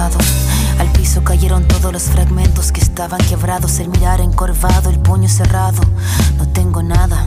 Al piso cayeron todos los fragmentos que estaban quebrados. El mirar encorvado, el puño cerrado. No tengo nada,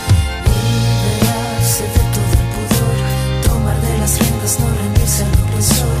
De las riendas, no rendirse al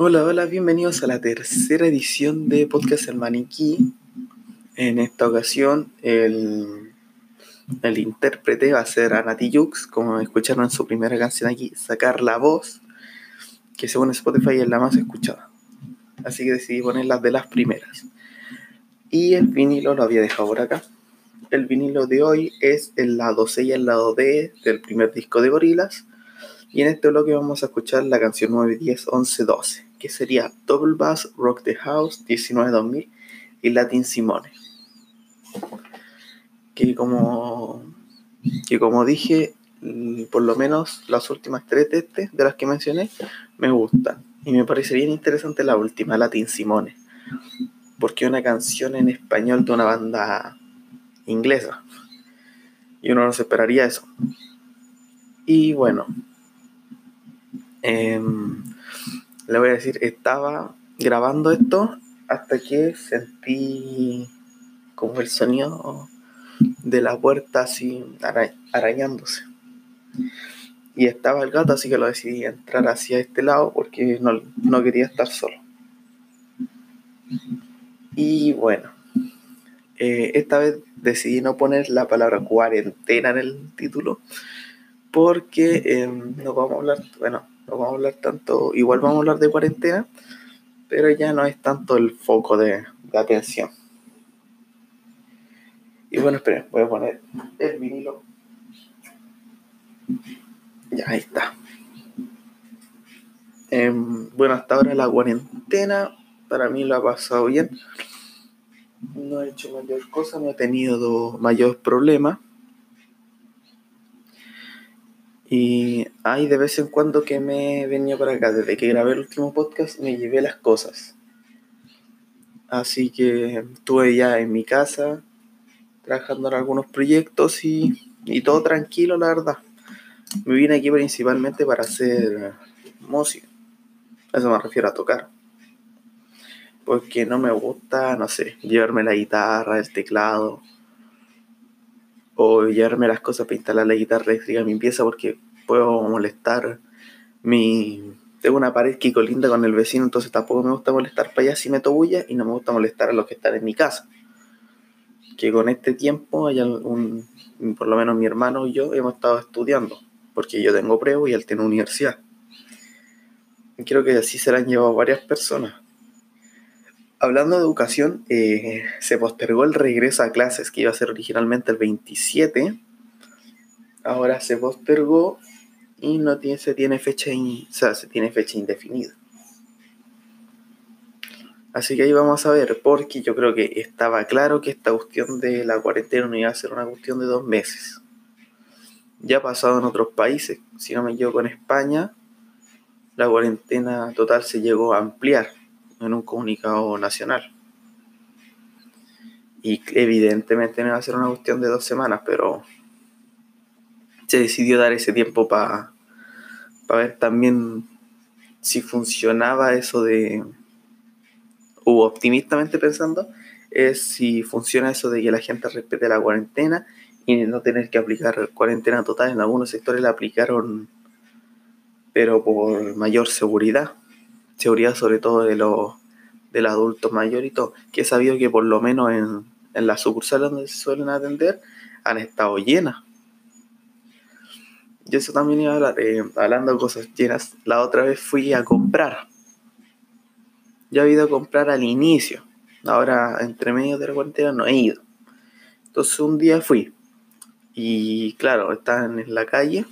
Hola, hola, bienvenidos a la tercera edición de Podcast El Maniquí. En esta ocasión, el, el intérprete va a ser Anati Jux, como escucharon en su primera canción aquí, Sacar la Voz, que según Spotify es la más escuchada. Así que decidí ponerlas de las primeras. Y el vinilo lo había dejado por acá. El vinilo de hoy es el lado C y el lado D del primer disco de Gorilas. Y en este bloque vamos a escuchar la canción 9, 10, 11, 12, que sería Double Bass, Rock the House, 19 2000 y Latin Simone. Que como, que como dije, mm, por lo menos las últimas tres de, este, de las que mencioné me gustan. Y me parece bien interesante la última, Latin Simone. Porque una canción en español de una banda inglesa. Y uno no se esperaría eso. Y bueno, em, le voy a decir, estaba grabando esto hasta que sentí como el sonido de la puerta así arañándose. Y estaba el gato, así que lo decidí entrar hacia este lado porque no, no quería estar solo. Y bueno, eh, esta vez decidí no poner la palabra cuarentena en el título porque em, no vamos a hablar, bueno, no vamos a hablar tanto, igual vamos a hablar de cuarentena, pero ya no es tanto el foco de, atención. Y bueno, esperen, voy a poner el vinilo. Ya, ahí está. Em, bueno, hasta ahora la cuarentena para mí lo ha pasado bien. No he hecho mayor cosa, no he tenido mayor problema. Y hay de vez en cuando que me he venido para acá. Desde que grabé el último podcast me llevé las cosas. Así que estuve ya en mi casa trabajando en algunos proyectos y, y todo tranquilo, la verdad. Me vine aquí principalmente para hacer música. A eso me refiero a tocar. Porque no me gusta, no sé, llevarme la guitarra, el teclado. O llevarme las cosas para instalar la guitarra eléctrica en mi pieza porque puedo molestar mi... Tengo una pared que colinda con el vecino, entonces tampoco me gusta molestar para allá si meto bulla y no me gusta molestar a los que están en mi casa. Que con este tiempo hay un, por lo menos mi hermano y yo hemos estado estudiando porque yo tengo preo y él tiene universidad. Y creo que así se la han llevado varias personas. Hablando de educación, eh, se postergó el regreso a clases, que iba a ser originalmente el 27. Ahora se postergó y no tiene, se tiene fecha, se tiene fecha indefinida. Así que ahí vamos a ver, porque yo creo que estaba claro que esta cuestión de la cuarentena no iba a ser una cuestión de dos meses ya ha pasado en otros países. Si no me equivoco, en España, la cuarentena total se llegó a ampliar en un comunicado nacional. Y evidentemente no iba a ser una cuestión de dos semanas, pero se decidió dar ese tiempo para ver también si funcionaba eso de, o optimistamente pensando, es si funciona eso de que la gente respete la cuarentena y no tener que aplicar cuarentena total. En algunos sectores la aplicaron, pero por mayor seguridad. Seguridad sobre todo de los del adulto mayor y todo. Que he sabido que por lo menos en, en las sucursales donde se suelen atender han estado llenas. Y eso también iba a hablar, eh, hablando de cosas llenas. La otra vez fui a comprar. Ya he ido a comprar al inicio. Ahora, entre medio de la cuarentena, no he ido. Entonces un día fui y claro, estaban en la calle.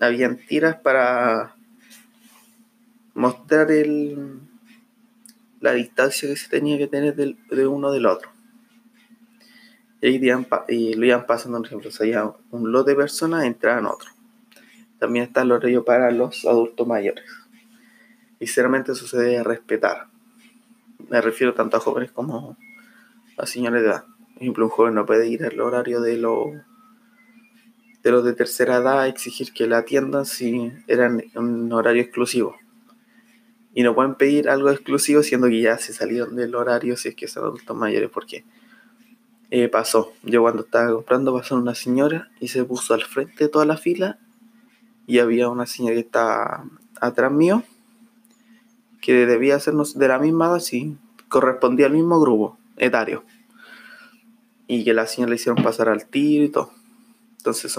Habían tiras para mostrar el, la distancia que se tenía que tener de uno del otro. Y, y lo iban pasando, por ejemplo, salía un lote de personas, entraban otro. También está el horario para los adultos mayores. Y sinceramente eso se debe respetar. Me refiero tanto a jóvenes como a señores de edad. Por ejemplo, un joven no puede ir al horario de los de los de tercera edad exigir que la atiendan si eran un horario exclusivo. Y no pueden pedir algo exclusivo siendo que ya se salieron del horario si es que son adultos mayores, porque eh, pasó. Yo cuando estaba comprando pasó una señora y se puso al frente de toda la fila y había una señora que estaba atrás mío que debía hacernos de la misma edad, sí, correspondía al mismo grupo etario. Y que la señora le hicieron pasar al tiro y todo. Entonces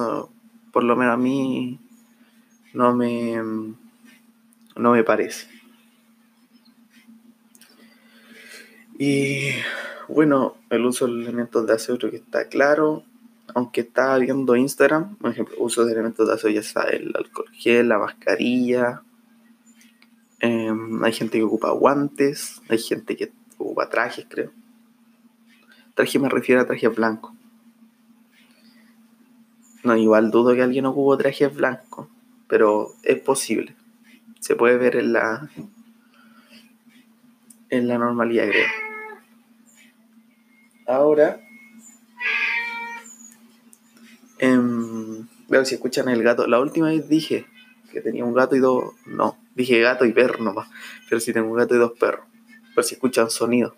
por lo menos a mí, no me, no me parece. Y bueno, el uso de elementos de aseo creo que está claro. Aunque está viendo Instagram, por ejemplo, uso de elementos de aseo ya está el alcohol gel, la mascarilla. Em, hay gente que ocupa guantes, hay gente que ocupa trajes, creo. Traje me refiero a traje blanco. No, igual dudo que alguien ocupe trajes blancos, pero es posible. Se puede ver en la en la normalidad, creo. Ahora, Em, veo si escuchan el gato. La última vez dije que tenía un gato y dos. No, dije gato y perro nomás. Pero si tengo un gato y dos perros. Pero si escuchan sonido.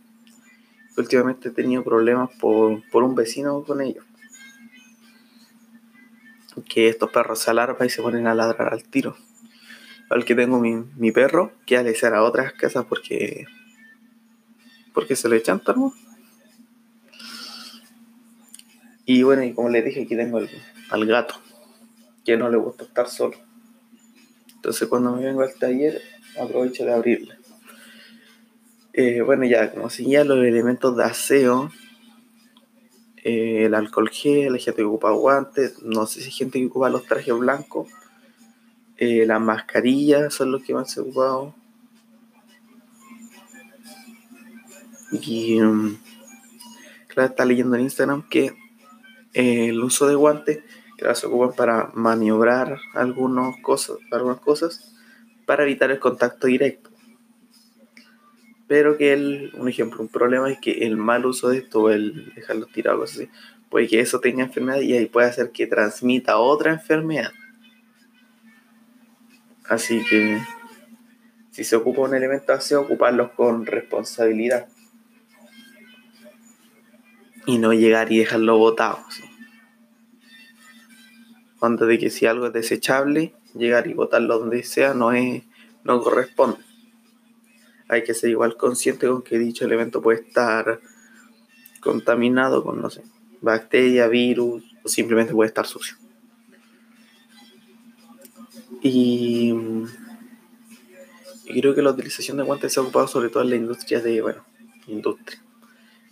Últimamente he tenido problemas por, por un vecino con ellos. Que estos perros se alarman y se ponen a ladrar al tiro. Al que tengo mi, mi perro, que al ser a otras casas porque. porque se le echan ¿no? Y bueno, y como les dije, aquí tengo al gato, que no le gusta estar solo. Entonces cuando me vengo al taller, aprovecho de abrirle. Eh, bueno, ya como ya los elementos de aseo, eh, el alcohol gel, la gente que ocupa guantes, no sé si hay gente que ocupa los trajes blancos, eh, las mascarillas son los que más se ocupado. Y um, claro, está leyendo en Instagram que el uso de guantes que se ocupan para maniobrar algunas cosas, algunas cosas para evitar el contacto directo. Pero que el, un ejemplo, un problema es que el mal uso de esto, el dejarlo tirado, así, puede que eso tenga enfermedad y ahí puede hacer que transmita otra enfermedad. Así que si se ocupa un elemento así, ocuparlos con responsabilidad y no llegar y dejarlo botado. ¿sí? de que si algo es desechable, llegar y botarlo donde sea no, es, no corresponde. Hay que ser igual consciente con que dicho elemento puede estar contaminado con, no sé, bacteria, virus o simplemente puede estar sucio. Y, y creo que la utilización de guantes se ha ocupado sobre todo en la industria de, bueno, industria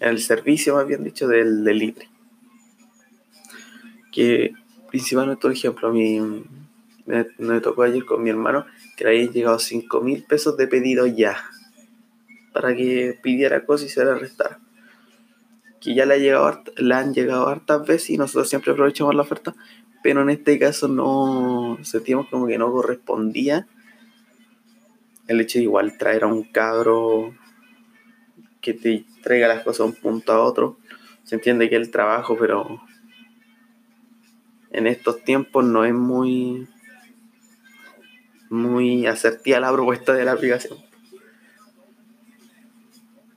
el servicio, más bien dicho, del delivery. Que principalmente, por ejemplo, a mí me, tocó ayer con mi hermano que le habían llegado 5 mil pesos de pedido ya para que pidiera cosas y se le restara. Que ya le, ha llegado, le han llegado hartas veces y nosotros siempre aprovechamos la oferta, pero en este caso no sentimos como que no correspondía el hecho de igual traer a un cabro que te traiga las cosas de un punto a otro. Se entiende que el trabajo, pero en estos tiempos no es muy muy la propuesta de la aplicación.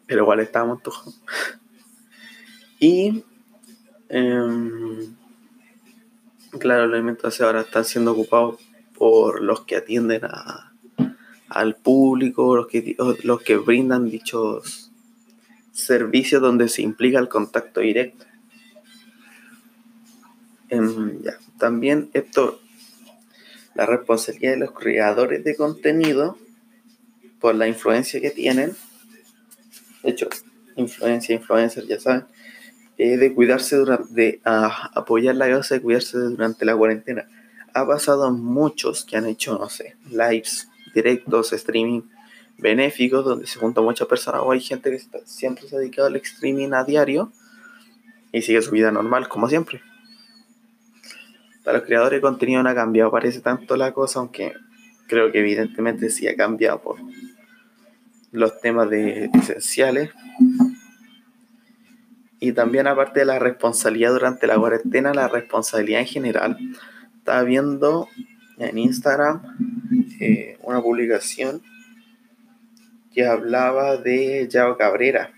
Pero igual estábamos todos. Y em, claro, los alimentos ahora están siendo ocupados por los que atienden a, al público, los que, los que brindan dichos servicios donde se implica el contacto directo. Em, También esto, la responsabilidad de los creadores de contenido por la influencia que tienen, de hecho, influencia, influencers, ya saben, de cuidarse durante, de apoyar la causa de cuidarse durante la cuarentena. Ha pasado a muchos que han hecho, no sé, lives, directos, streaming, benéficos donde se juntan muchas personas o hay gente que siempre se ha dedicado al streaming a diario y sigue su vida normal como siempre. Para los creadores de contenido no ha cambiado, parece tanto la cosa, aunque creo que evidentemente sí ha cambiado por los temas de esenciales. Y también aparte de la responsabilidad durante la cuarentena, la responsabilidad en general. Estaba viendo en Instagram eh, una publicación que hablaba de Yao Cabrera.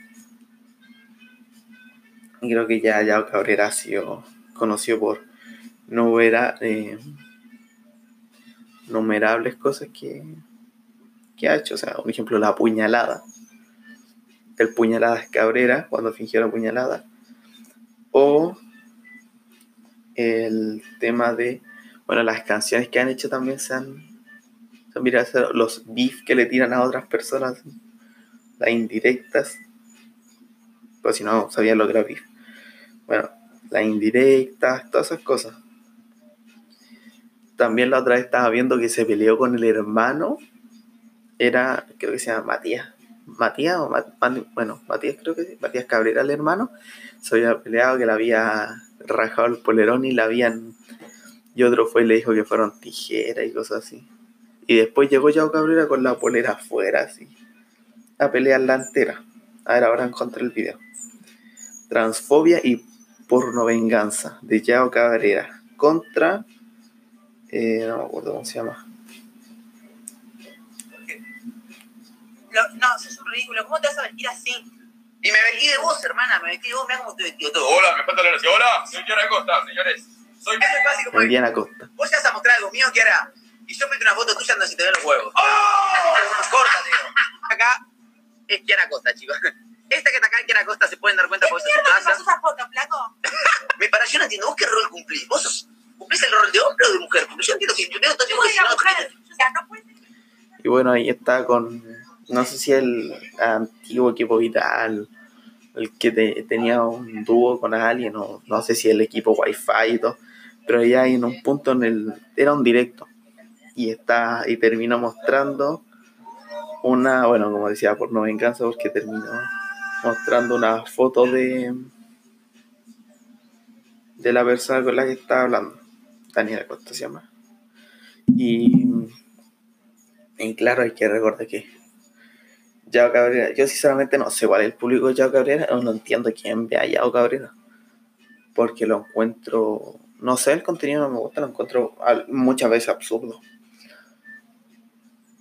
Y creo que ya Yao Cabrera ha sido conocido por novera, eh, numerables cosas que, que ha hecho. O sea, un ejemplo, la puñalada. El puñalada Cabrera, cuando fingió la puñalada. O el tema de, bueno, las canciones que han hecho también se han mira los beef que le tiran a otras personas, las indirectas. Pues si no sabían lo que era beef. Bueno, las indirectas, todas esas cosas. También la otra vez estaba viendo que se peleó con el hermano. Era, creo que se llama Matías. Matías o bueno, Matías creo que sí. Matías Cabrera, el hermano. Se había peleado que le había rajado el polerón y la habían. Y otro fue y le dijo que fueron tijeras y cosas así. Y después llegó Yao Cabrera con la polera afuera, así. A pelear la entera. A ver, ahora encontré el video. Transfobia y porno venganza de Yao Cabrera. contra. Eh, no me acuerdo cómo se llama. No, sos un ridículo. ¿Cómo te vas a vestir así? Y me vestí de vos, hermana. Me vestí de vos. Mira cómo estoy vestido todo. Hola, me falta la gracia. Hola, soy Kiara Costa, señores. Soy. Eso es Diana Costa. Vos ya vas a mostrar algo mío, Kiara. Y yo meto una foto tuya donde se te ven los huevos. ¡Oh! Corta, tío. Acá es Kiara Costa, chicos. Esta que está acá, Kiara Costa, se pueden dar cuenta porque es su casa. esa foto, flaco? Me para, yo no entiendo. ¿Vos qué rol cumplís? ¿Vos sos, cumplís el rol de hombre o de mujer? Porque yo entiendo que yo veo todo el tiempo no, mujer. O sea, no puede ser. Y bueno, ahí está con. No sé si el antiguo equipo vital. El que te- tenía un dúo con alguien, o no sé si el equipo Wi-Fi y todo. Pero ya en un punto en el. Era un directo. Y está. Y terminó mostrando una. Bueno, como decía, por no venganza, porque terminó mostrando una foto de. De la persona con la que estaba hablando. Daniela Costa se llama. Y. Y claro, hay que recordar que Yao Cabrera, yo sinceramente no sé cuál es el público de Yao Cabrera, no entiendo quién ve a Yao Cabrera, porque lo encuentro, no sé, el contenido no me gusta, lo encuentro muchas veces absurdo.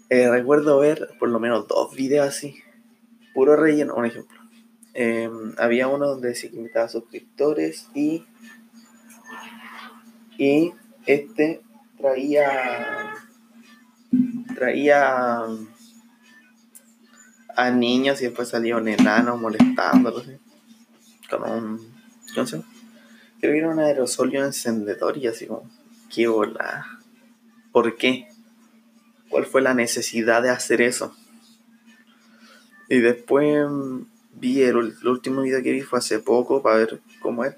Eh, recuerdo ver por lo menos dos videos así, puro relleno, un ejemplo. Eh, había uno donde se invitaba a suscriptores y, y este traía traía a niños y después salía un enano molestándolos así, con un ¿cómo se llama? creo que era un aerosolio encendedor y así como qué bola ¿por qué? ¿Cuál fue la necesidad de hacer eso? y después mm, vi el, último video que vi fue hace poco para ver cómo es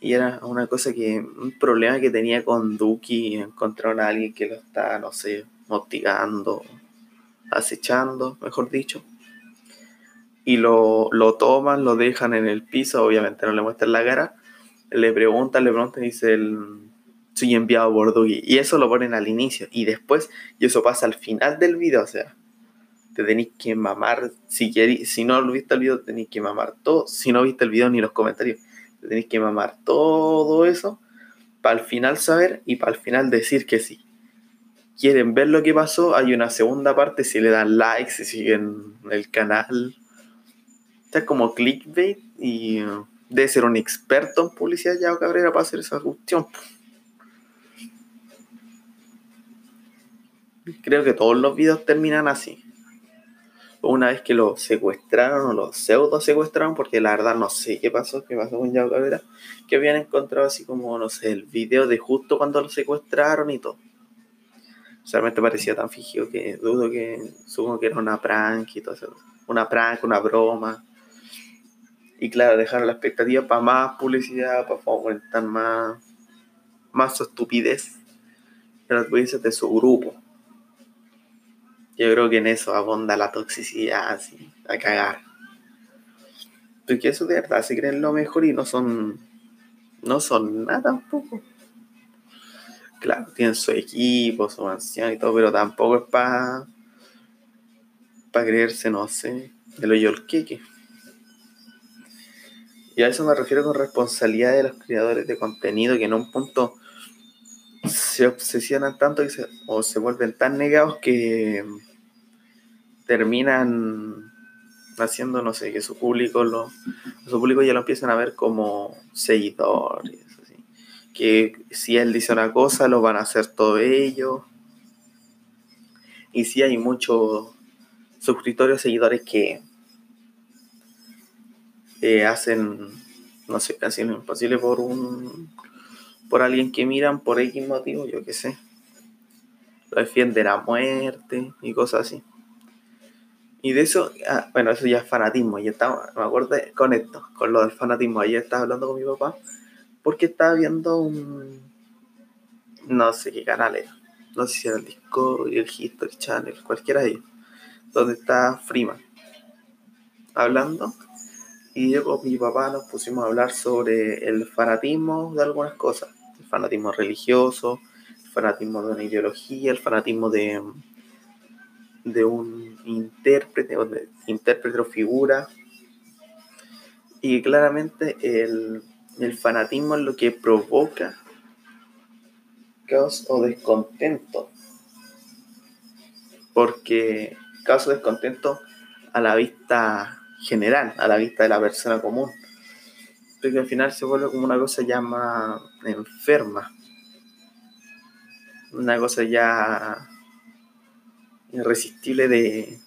y era una cosa que, un problema que tenía con Duki, encontraron a alguien que lo está, no sé, hostigando, acechando, mejor dicho. Y lo, lo toman, lo dejan en el piso, obviamente no le muestran la cara. Le preguntan, le preguntan dice el, soy enviado por Duki. Y eso lo ponen al inicio. Y después, y eso pasa al final del video, o sea, te tenéis que mamar, si, queréis- si no viste el video, tenéis que mamar todo. Si no viste el video ni los comentarios, te tenéis que mamar todo eso para al final saber y para al final decir que sí. Quieren ver lo que pasó, hay una segunda parte si le dan likes, si siguen el canal. Está como clickbait y debe ser un experto en publicidad ya Cabrera para hacer esa cuestión. Creo que todos los videos terminan así. Una vez que lo secuestraron o lo pseudo secuestraron, porque la verdad no sé qué pasó, qué pasó con Yao Cabrera, que habían encontrado así como, no sé, el video de justo cuando lo secuestraron y todo. Realmente parecía tan fingido que dudo que, supongo que era una prank y todo eso. Una prank, una broma. Y claro, dejaron la expectativa para más publicidad, para fomentar más, más su estupidez en países de su grupo. Yo creo que en eso abonda la toxicidad, así, a cagar. Porque eso de verdad se creen lo mejor y no son. No son nada tampoco. Claro, tienen su equipo, su mansión y todo, pero tampoco es para. para creerse, no sé, de lo yolqueque. Y a eso me refiero con responsabilidad de los creadores de contenido que en un punto se obsesionan tanto que se, o se vuelven tan negados que terminan haciendo, no sé, que su público lo, su público ya lo empiezan a ver como seguidores, así. que si él dice una cosa lo van a hacer todo ellos. Y si hay muchos suscriptores, seguidores que eh, hacen, no sé, casi lo imposible por un por alguien que miran por X motivo, yo qué sé. Lo defienden a muerte y cosas así. Y de eso, ah, bueno, eso ya es fanatismo. Y estaba, me acuerdo con esto, con lo del fanatismo. Ayer estaba hablando con mi papá porque estaba viendo un. No sé qué canal era. No sé si era el Discovery, el History Channel, cualquiera de ellos. Donde está Freeman hablando. Y yo con mi papá nos pusimos a hablar sobre el fanatismo de algunas cosas. El fanatismo religioso, el fanatismo de una ideología, el fanatismo de, de un intérprete o de intérprete o figura. Y claramente el, el fanatismo es lo que provoca caos o descontento. Porque caos o descontento a la vista general, a la vista de la persona común. Porque al final se vuelve como una cosa ya más enferma. Una cosa ya irresistible de,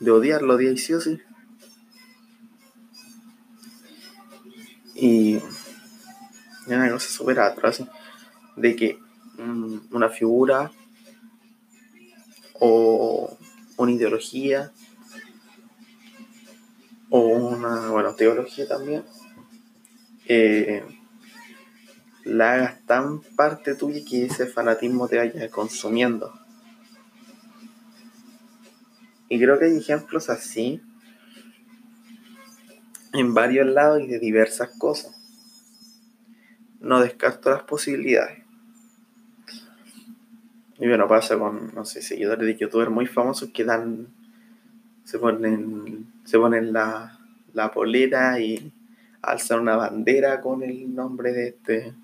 de odiar sí o sí. Y una cosa súper atroz de que mm, una figura o una ideología o una, bueno, teología también, eh, la hagas tan parte tuya que ese fanatismo te vaya consumiendo. Y creo que hay ejemplos así en varios lados y de diversas cosas. No descarto las posibilidades. Y bueno, pasa con, no sé, seguidores de youtubers muy famosos que dan, se ponen, se ponen la, la polera y alzan una bandera con el nombre de este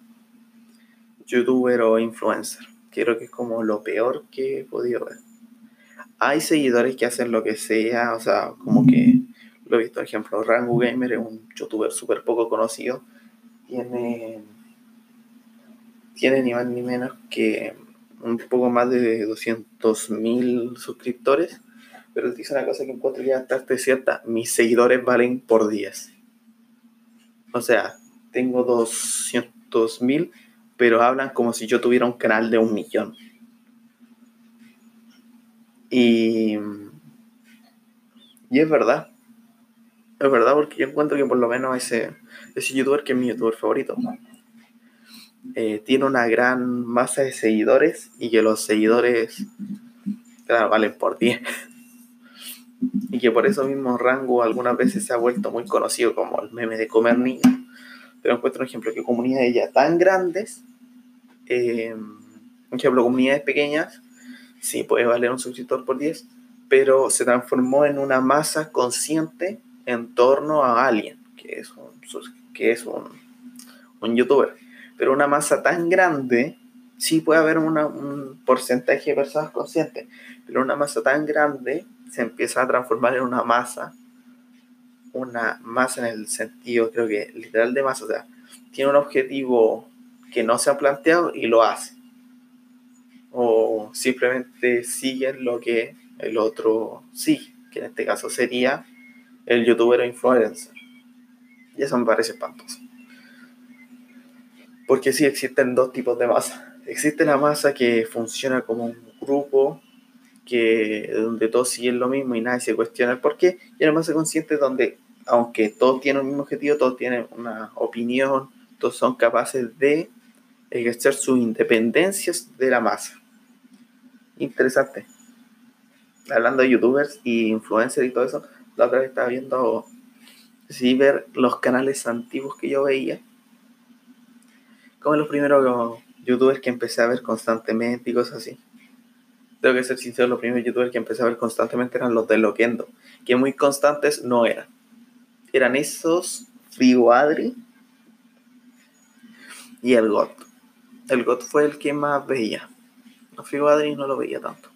youtuber o influencer. Creo que es como lo peor que he podido ver. Hay seguidores que hacen lo que sea, o sea, como que lo he visto, por ejemplo, Rango Gamer es un youtuber súper poco conocido. Tiene, tiene ni más ni menos que un poco más de 200.000 suscriptores. Pero dice una cosa que encuentro ya cierta: mis seguidores valen por 10. O sea, tengo 200.000, pero hablan como si yo tuviera un canal de un millón. Y, y es verdad. Es verdad, porque yo encuentro que por lo menos ese, ese youtuber, que es mi youtuber favorito, eh, tiene una gran masa de seguidores y que los seguidores, claro, valen por 10. Y que por eso mismo Rango algunas veces se ha vuelto muy conocido como el meme de comer niños. Pero encuentro un ejemplo que comunidades ya tan grandes, eh, por ejemplo, comunidades pequeñas, sí puede valer un suscriptor por 10, pero se transformó en una masa consciente en torno a alguien, que es un, que es un, un youtuber. Pero una masa tan grande, sí puede haber un porcentaje de personas conscientes, pero una masa tan grande se empieza a transformar en una masa, una masa en el sentido, creo que literal de masa, o sea, tiene un objetivo que no se ha planteado y lo hace. O simplemente siguen lo que el otro sigue, que en este caso sería el youtuber influencer. Y eso me parece espantoso. Porque sí existen dos tipos de masa. Existe la masa que funciona como un grupo que donde todos siguen lo mismo y nadie se cuestiona el por qué. Y la masa consciente donde, aunque todos tienen el mismo objetivo, todos tienen una opinión, todos son capaces de ejercer sus independencias de la masa. Interesante. Hablando de youtubers y influencers y todo eso, la otra vez estaba viendo, sí, ver los canales antiguos que yo veía. Como los primeros youtubers que empecé a ver constantemente y cosas así. Tengo que ser sincero, los primeros youtubers que empecé a ver constantemente eran los de Loquendo, que muy constantes no eran. Eran esos, Frigo y el GOT. El GOT fue el que más veía. A Frigo no lo veía tanto,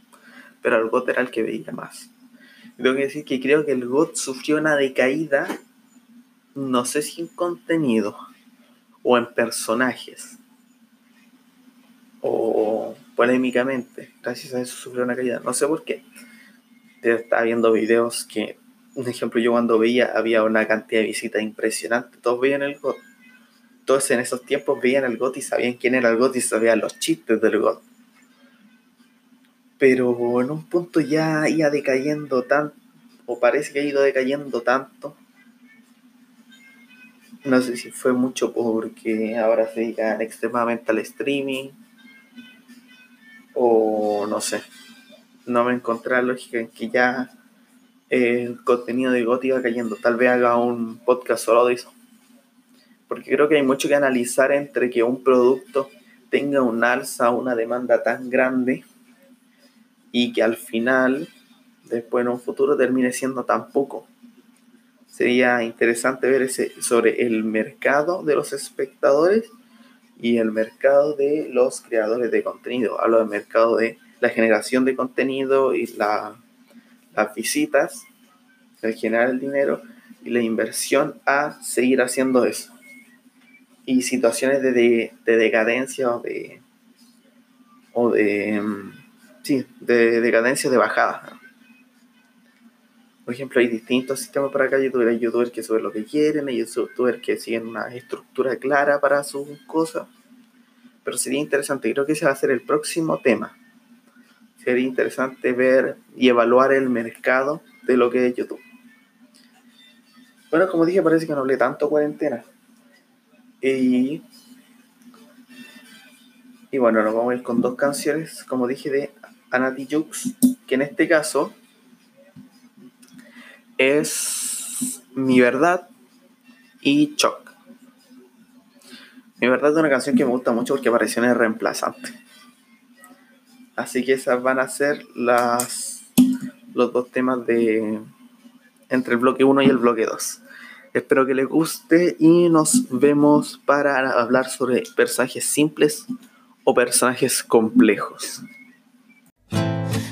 pero el GOT era el que veía más tengo que decir que creo que el GOT sufrió una decaída, no sé si en contenido o en personajes, o polémicamente, gracias a eso sufrió una caída, no sé por qué. Estaba viendo videos que, un ejemplo, yo cuando veía había una cantidad de visitas impresionante, todos veían el GOT. Todos en esos tiempos veían el GOT y sabían quién era el GOT y sabían los chistes del GOT pero en un punto ya iba decayendo tanto, o parece que ha ido decayendo tanto. No sé si fue mucho porque ahora se dedican extremadamente al streaming, o no sé. No me encontré la lógica en que ya el contenido de GOT iba cayendo. Tal vez haga un podcast solo de eso. Porque creo que hay mucho que analizar entre que un producto tenga un alza, una demanda tan grande y que al final, después en un futuro, termine siendo tan poco. Sería interesante ver ese, sobre el mercado de los espectadores y el mercado de los creadores de contenido. Hablo del mercado de la generación de contenido y la, las visitas, el generar el dinero y la inversión a seguir haciendo eso. Y situaciones de, de, de decadencia o de, o de, mm, sí, de decadencia de bajada. Por ejemplo, hay distintos sistemas para acá. youtubers. Hay youtubers que suben lo que quieren, hay youtubers que siguen una estructura clara para sus cosas. Pero sería interesante, creo que ese va a ser el próximo tema. Sería interesante ver y evaluar el mercado de lo que es YouTube. Bueno, como dije, parece que no hablé tanto cuarentena. Y, y bueno, nos vamos a ir con dos canciones, como dije, de Anati Jux, que en este caso es Mi Verdad y Choc. Mi Verdad es una canción que me gusta mucho porque apareció en el reemplazante. Así que esas van a ser las, los dos temas de entre el bloque 1 y el bloque 2. Espero que les guste y nos vemos para hablar sobre personajes simples o personajes complejos.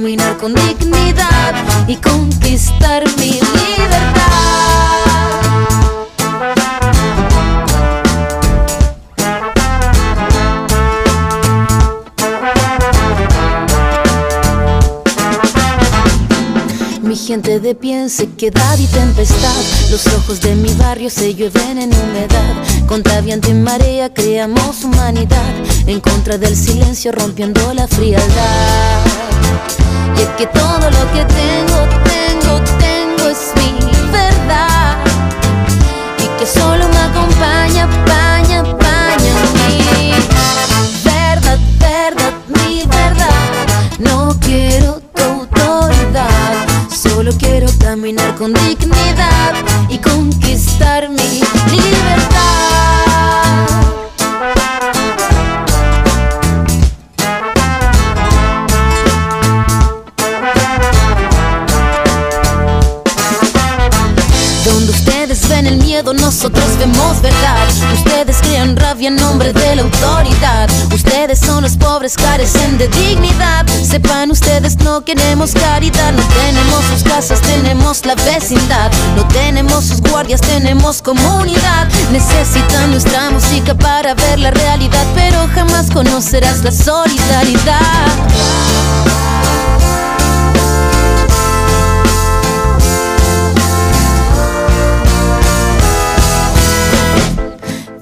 caminar con dignidad y conquistar mi gente de pie en y tempestad. Los ojos de mi barrio se llueven en humedad. Contra viento y marea creamos humanidad. En contra del silencio rompiendo la frialdad. Y es que todo lo que tengo, tengo, tengo es mi verdad. Y que solo me acompaña, paña, pobres, carecen de dignidad. Sepan ustedes, no queremos caridad. No tenemos sus casas, tenemos la vecindad. No tenemos sus guardias, tenemos comunidad. Necesitan nuestra música para ver la realidad, pero jamás conocerás la solidaridad.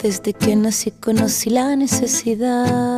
Desde que nací conocí la necesidad.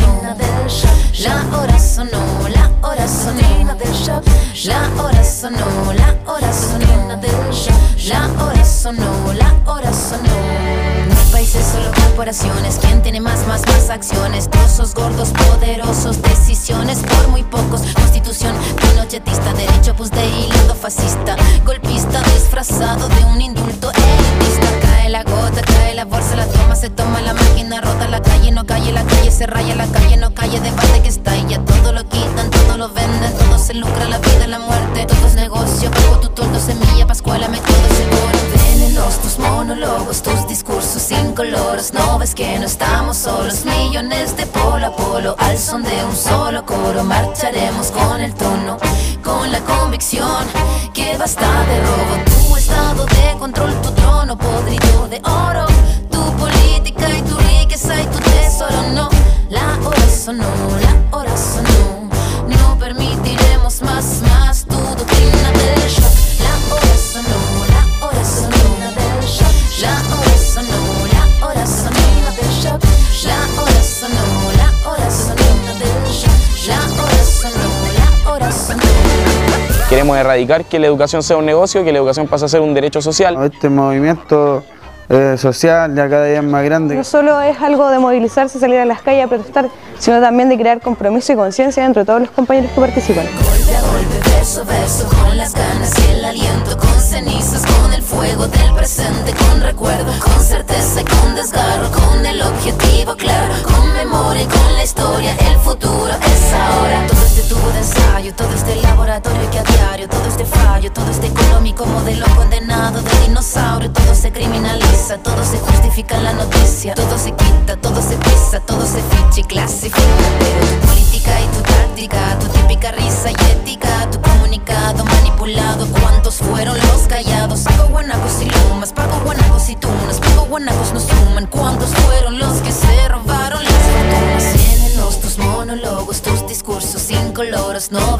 sonó, del shock. La hora sonó, la hora sonina del hora sonó, la hora sonina del shock. La hora sonó, la hora sonó. No hay países, solo corporaciones. ¿Quién tiene más, más, más acciones? Trozos gordos, poderosos, decisiones por muy pocos. Constitución pinochetista, derecho pues de hilo fascista. Golpista disfrazado de un indulto elitista. Cae la gota, cae la bolsa, la toma, se toma la máquina, rota la calle, no calle, la calle se raya, la calle no calle, debate que está y ya todo lo quitan, todo lo venden, todo se lucra, la vida, la muerte, todo es negocio, pago tu tordo, semilla, pascuala, me todo seguro. Venenos, tus monólogos, tus discursos incoloros, no ves que no estamos solos, millones de polo a polo, al son de un solo coro, marcharemos con el tono, con la convicción que basta de robo, estado de control, tu trono podrido de oro, tu política y tu riqueza y tu tesoro, no, la hora sonó, Queremos erradicar que la educación sea un negocio, que la educación pase a ser un derecho social. Este movimiento eh, social ya cada día es más grande. No solo es algo de movilizarse, salir a las calles a protestar, sino también de crear compromiso y conciencia entre todos los compañeros que participan. Golpe a golpe, verso a verso, con las ganas y el aliento, con con el fuego del presente, con recuerdo, con certeza y con desgarro, con el objetivo claro, con memoria y con la historia, el futuro es ahora. Todo este tubo de ensayo, todo este laboratorio que a diario, todo este fallo, todo este económico modelo condenado de dinosaurio, todo se criminaliza, todo se justifica en la noticia, todo se quita, todo se pisa, todo se ficha y clasifica,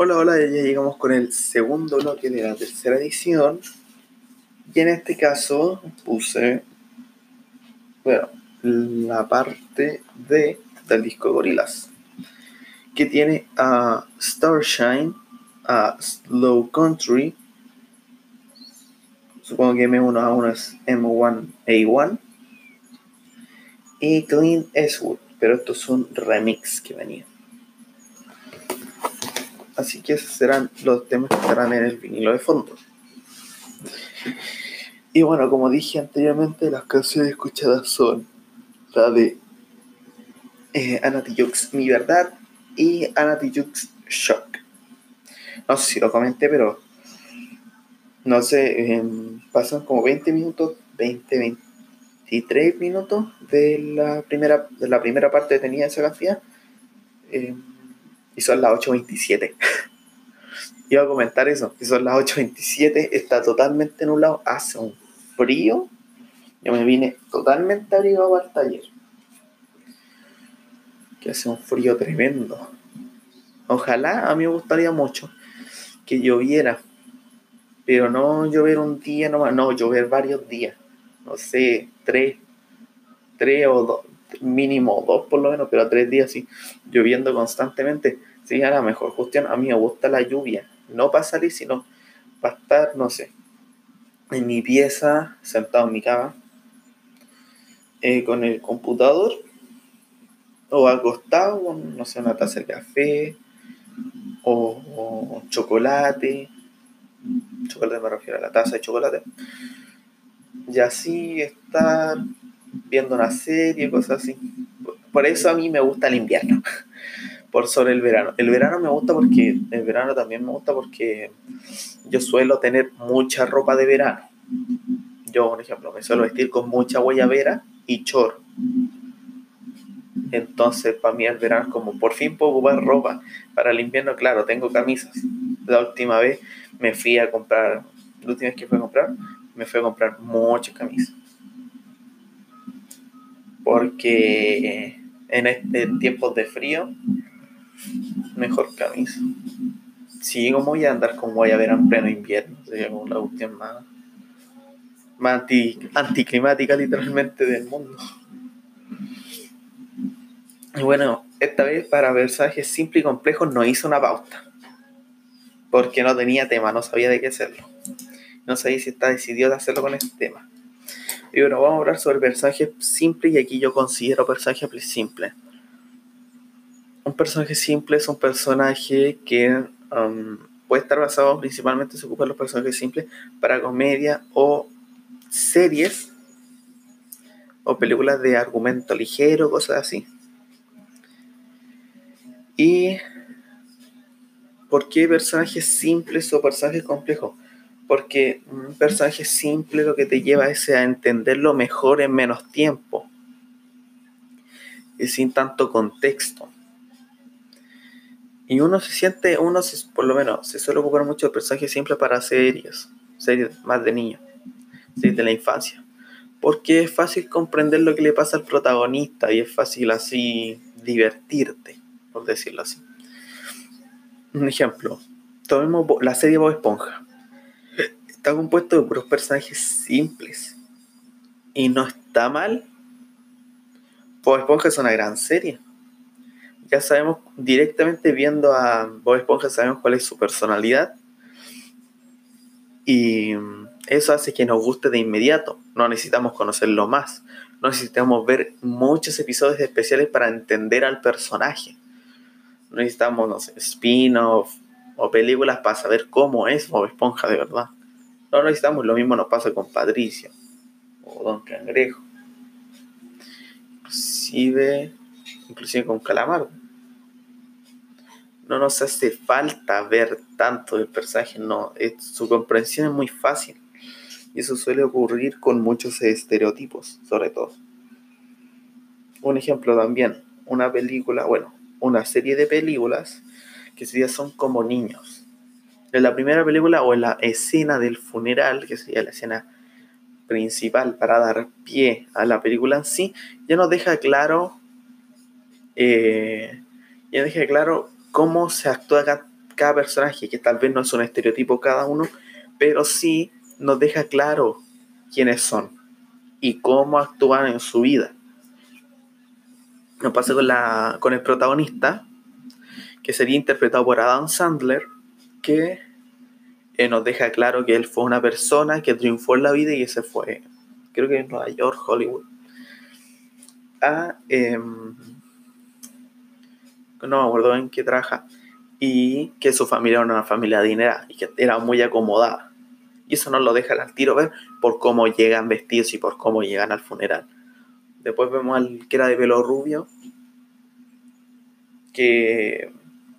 Hola, hola, ya llegamos con el segundo bloque de la tercera edición. Y en este caso puse, bueno, la parte de, del disco Gorillaz, que tiene a Starshine, a Slow Country, supongo que M1A1 es M1A1, y Clean Eastwood, pero estos son remix que venían. Así que esos serán los temas que estarán en el vinilo de fondo. Y bueno, como dije anteriormente, las canciones escuchadas son la de eh, Anna Tijoux, Mi Verdad, y Anna Tijoux, Shock. No sé si lo comenté, pero no sé, em, pasan como 20 minutos, 20, 23 minutos de la primera, de la primera parte que tenía esa cantidad. em, y son las 8.27. Iba a comentar eso, que son las 8.27, está totalmente nublado, hace un frío. Yo me vine totalmente abrigado al taller. Que hace un frío tremendo. Ojalá, a mí me gustaría mucho que lloviera. Pero no llover un día nomás, no, llover varios días. No sé, tres, tres o dos, mínimo dos por lo menos, pero tres días sí, lloviendo constantemente. Sería la mejor cuestión. A mí me gusta la lluvia, no para salir, sino para estar, no sé, en mi pieza, sentado en mi cama, eh, con el computador, o acostado con, no sé, una taza de café, o, o chocolate, chocolate me refiero a la taza de chocolate, y así estar viendo una serie, cosas así. Por eso a mí me gusta el invierno. Por sobre el verano. El verano me gusta porque el verano también me gusta porque yo suelo tener mucha ropa de verano. Yo, por ejemplo, me suelo vestir con mucha guayabera y chor. Entonces, para mí el verano es como, por fin puedo ocupar ropa. Para el invierno, claro, tengo camisas. La última vez me fui a comprar, la última vez que fui a comprar, me fui a comprar muchas camisas. Porque en, este, en tiempos de frío, mejor camisa. Sí, como voy a andar con guayabera en pleno invierno, sería como la cuestión más, más anti, anticlimática literalmente del mundo. Y bueno, esta vez para versajes simples y complejos no hice una pauta. Porque no tenía tema, no sabía de qué hacerlo. No sabía si está decidido de hacerlo con este tema. Y bueno, vamos a hablar sobre personajes simples y aquí yo considero personajes simples. Un personaje simple es un personaje que um, puede estar basado principalmente, se ocupan los personajes simples para comedia o series o películas de argumento ligero, cosas así. ¿Y por qué personajes simples o personajes complejos? Porque un personaje simple lo que te lleva es a entenderlo mejor en menos tiempo y sin tanto contexto. Y uno se siente, uno por lo menos, se suele ocupar mucho de personajes simples para series, series más de niños, series de la infancia. Porque es fácil comprender lo que le pasa al protagonista y es fácil así divertirte por decirlo así. Un ejemplo, tomemos la serie Bob Esponja. Está compuesto de puros personajes simples. Y no está mal. Bob Esponja es una gran serie. Ya sabemos directamente viendo a Bob Esponja, sabemos cuál es su personalidad. Y eso hace que nos guste de inmediato. No necesitamos conocerlo más. No necesitamos ver muchos episodios especiales para entender al personaje no necesitamos, no sé, spin-off o películas para saber cómo es Bob Esponja de verdad. No necesitamos, lo mismo nos pasa con Patricio o Don Cangrejo. Inclusive, inclusive con Calamar. No nos hace falta ver tanto del personaje, no, su comprensión es muy fácil. Y eso suele ocurrir con muchos estereotipos, sobre todo. Un ejemplo también, una película, bueno, una serie de películas que sería son como niños. En la primera película o en la escena del funeral, que sería la escena principal para dar pie a la película en sí, ya nos deja claro, eh, ya deja claro cómo se actúa cada, personaje, que tal vez no es un estereotipo cada uno, pero sí nos deja claro quiénes son y cómo actúan en su vida. Nos pasa con, la, con el protagonista, que sería interpretado por Adam Sandler, que eh, nos deja claro que él fue una persona que triunfó en la vida y ese fue, creo que en Nueva York, Hollywood, em, no me acuerdo en qué trabaja, y que su familia era una familia dinera y que era muy acomodada. Y eso nos lo deja al tiro ver por cómo llegan vestidos y por cómo llegan al funeral. Después vemos al que era de pelo rubio, que,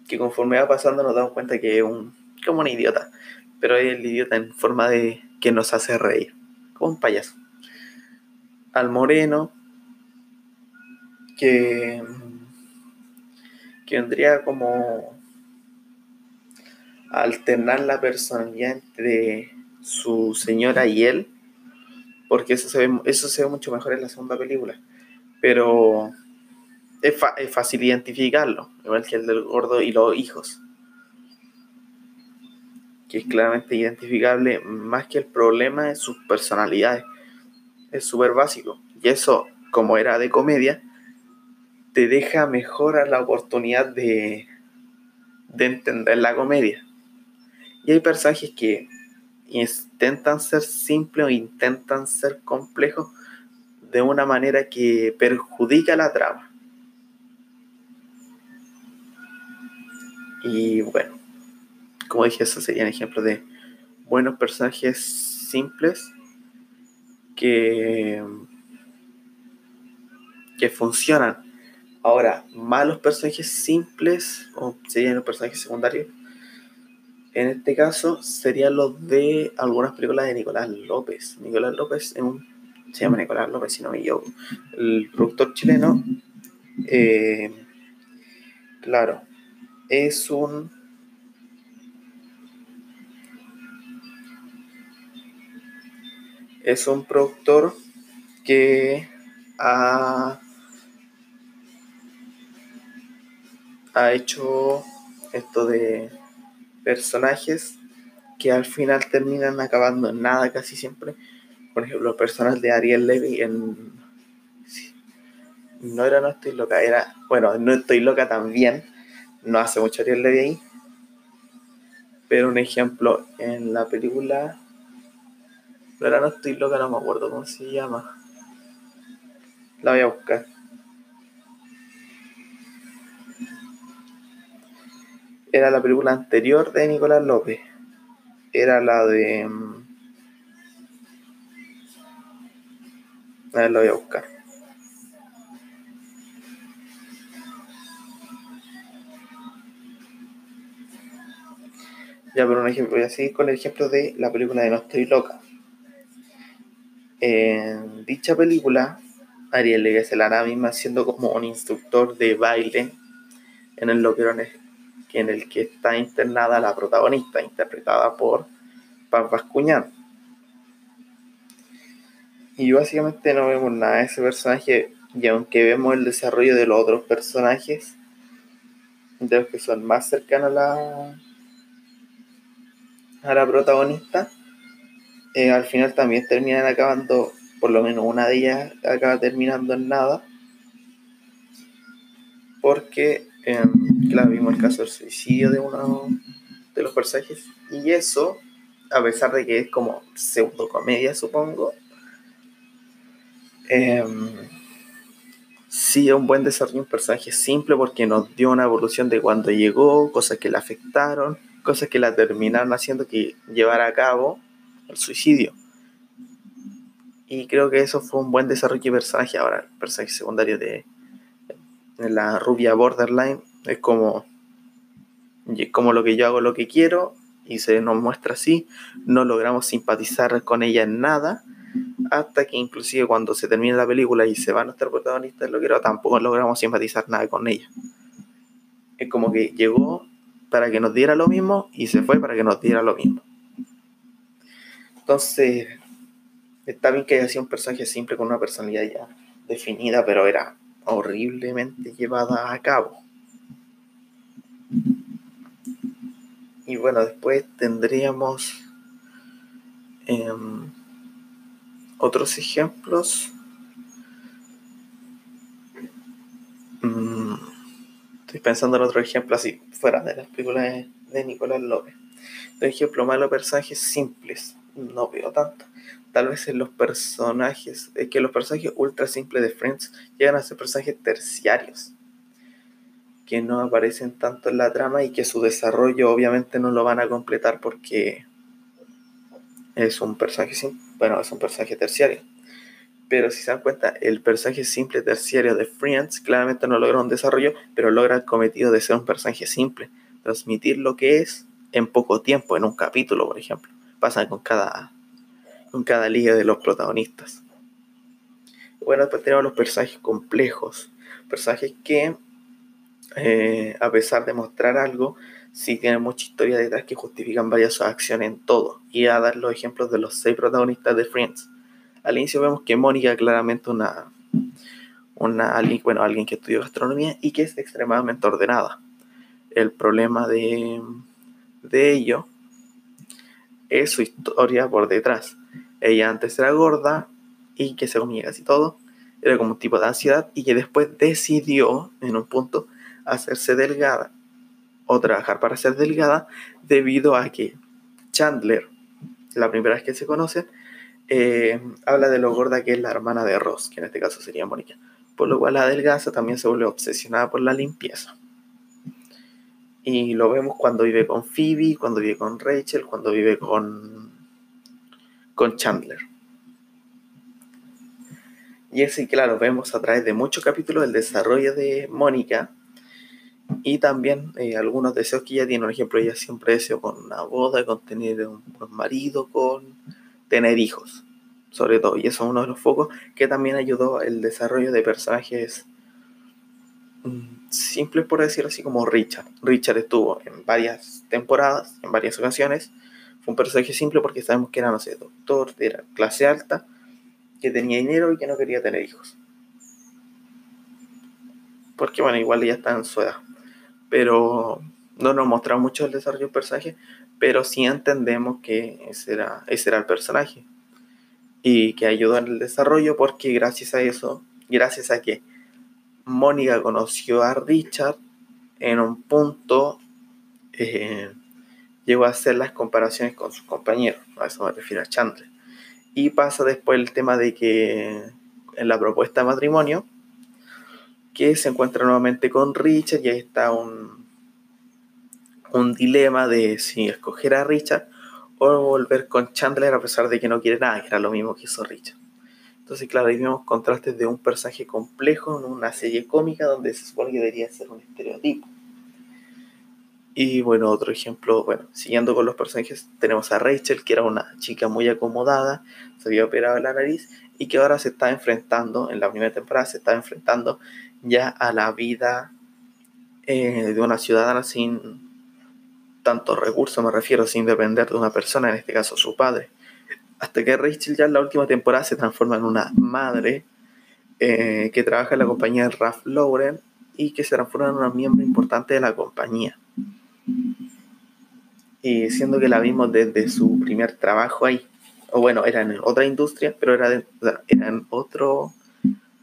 que conforme va pasando nos damos cuenta que es un, como un idiota, pero es el idiota en forma de que nos hace reír, como un payaso. Al moreno, que, que vendría como a alternar la personalidad entre su señora y él porque eso se ve, eso se ve mucho mejor en la segunda película. Pero es, fácil identificarlo, igual que el del gordo y los hijos. Que es claramente identificable más que el problema de sus personalidades. Es súper básico. Y eso, como era de comedia, te deja mejor la oportunidad de, de entender la comedia. Y hay personajes que intentan ser simples o intentan ser complejos de una manera que perjudica la trama. Y bueno, como dije, eso serían ejemplos de buenos personajes simples que, que funcionan Ahora, malos personajes simples, o serían los personajes secundarios, en este caso serían los de algunas películas de Nicolás López. Nicolás López es un, se llama Nicolás López, si no me equivoco, el productor chileno. eh, claro, es un es un productor que ha, ha hecho esto de personajes que al final terminan acabando en nada casi siempre. Por ejemplo, personas de Ariel Levy en... No era No Estoy Loca, era... Bueno, No Estoy Loca también. No hace mucho Ariel Levy ahí. Pero un ejemplo, en la película... No era No Estoy Loca, no me acuerdo cómo se llama. La voy a buscar. Era la película anterior de Nicolás López. Era la de. mm, A ver, la voy a buscar. Ya, pero un ejemplo, voy a seguir con el ejemplo de la película de No Estoy Loca. En dicha película, Ariel hará misma siendo como un instructor de baile en el loquero en el, que está internada la protagonista, interpretada por Paz Bascuñán. Y básicamente no vemos nada de ese personaje, y aunque vemos el desarrollo de los otros personajes, de los que son más cercanos a la, a la protagonista, eh, al final también terminan acabando, por lo menos una de ellas acaba terminando en nada, porque, eh, claro, vimos el caso del suicidio de uno de los personajes, y eso, a pesar de que es como pseudo comedia, supongo, eh, sí es un buen desarrollo, un personaje simple porque nos dio una evolución de cuando llegó, cosas que le afectaron, cosas que la terminaron haciendo que llevara a cabo el suicidio. Y creo que eso fue un buen desarrollo de personaje. Ahora, el personaje secundario de, de la rubia borderline es como, como lo que yo hago, lo que quiero, y se nos muestra así. No logramos simpatizar con ella en nada, hasta que inclusive cuando se termina la película y se va nuestra protagonista del loquero, tampoco logramos simpatizar nada con ella. Es como que llegó para que nos diera lo mismo y se fue para que nos diera lo mismo. Entonces, está bien que haya sido un personaje simple con una personalidad ya definida, pero era horriblemente llevada a cabo. Y bueno, después tendríamos em, otros ejemplos. Mm, estoy pensando en otro ejemplo así, fuera de las películas de, de Nicolás López. Por ejemplo, malo personajes simples. No veo tanto. Tal vez en los personajes, es que los personajes ultra simples de Friends llegan a ser personajes terciarios que no aparecen tanto en la trama y que su desarrollo obviamente no lo van a completar porque es un personaje simple, bueno, es un personaje terciario. Pero si se dan cuenta, el personaje simple terciario de Friends claramente no logra un desarrollo, pero logra el cometido de ser un personaje simple, transmitir lo que es en poco tiempo, en un capítulo, por ejemplo. Pasa con cada, con cada liga de los protagonistas. Bueno, después tenemos los personajes complejos, personajes que eh, a pesar de mostrar algo, sí tienen mucha historia detrás que justifican varias acciones en todo. Y a dar los ejemplos de los seis protagonistas de Friends. Al inicio vemos que Mónica claramente una, una alguien, bueno, alguien que estudió gastronomía y que es extremadamente ordenada. El problema de, de ello es su historia por detrás. Ella antes era gorda y que se comía casi todo. Era como un tipo de ansiedad y que después decidió en un punto hacerse delgada o trabajar para ser delgada debido a que Chandler, la primera vez que se conocen, eh, habla de lo gorda que es la hermana de Ross, que en este caso sería Mónica. Por lo cual la delgaza también se vuelve obsesionada por la limpieza. Y lo vemos cuando vive con Phoebe, cuando vive con Rachel, cuando vive con, con Chandler. Y ese, claro, vemos a través de muchos capítulos el desarrollo de Mónica y también eh, algunos deseos que ella tiene. Por ejemplo, ella siempre deseó con una boda, con tener un buen marido, con tener hijos, sobre todo. Y eso es uno de los focos que también ayudó el desarrollo de personajes simples, por decirlo así, como Richard. Richard estuvo en varias temporadas, en varias ocasiones. Fue un personaje simple porque sabemos que era, no sé, doctor, era clase alta que tenía dinero y que no quería tener hijos. Porque bueno, igual ya está en su edad. Pero no nos mostró mucho el desarrollo del personaje, pero sí entendemos que ese era, ese era el personaje. Y que ayudó en el desarrollo porque gracias a eso, gracias a que Mónica conoció a Richard, en un punto eh, llegó a hacer las comparaciones con sus compañeros. A eso me refiero a Chandler. Y pasa después el tema de que en la propuesta de matrimonio, que se encuentra nuevamente con Richard y ahí está un, un dilema de si escoger a Richard o volver con Chandler a pesar de que no quiere nada, que era lo mismo que hizo Richard. Entonces, claro, ahí vemos contrastes de un personaje complejo en una serie cómica donde se supone que debería ser un estereotipo. Y bueno, otro ejemplo, bueno, siguiendo con los personajes, tenemos a Rachel, que era una chica muy acomodada, se había operado la nariz y que ahora se está enfrentando, en la primera temporada, se está enfrentando ya a la vida eh, de una ciudadana sin tantos recursos, me refiero, sin depender de una persona, en este caso su padre. Hasta que Rachel ya en la última temporada se transforma en una madre eh, que trabaja en la compañía de Ralph Lauren y que se transforma en una miembro importante de la compañía y siendo que la vimos desde su primer trabajo ahí. O bueno, era en otra industria, pero era, de, era en otro.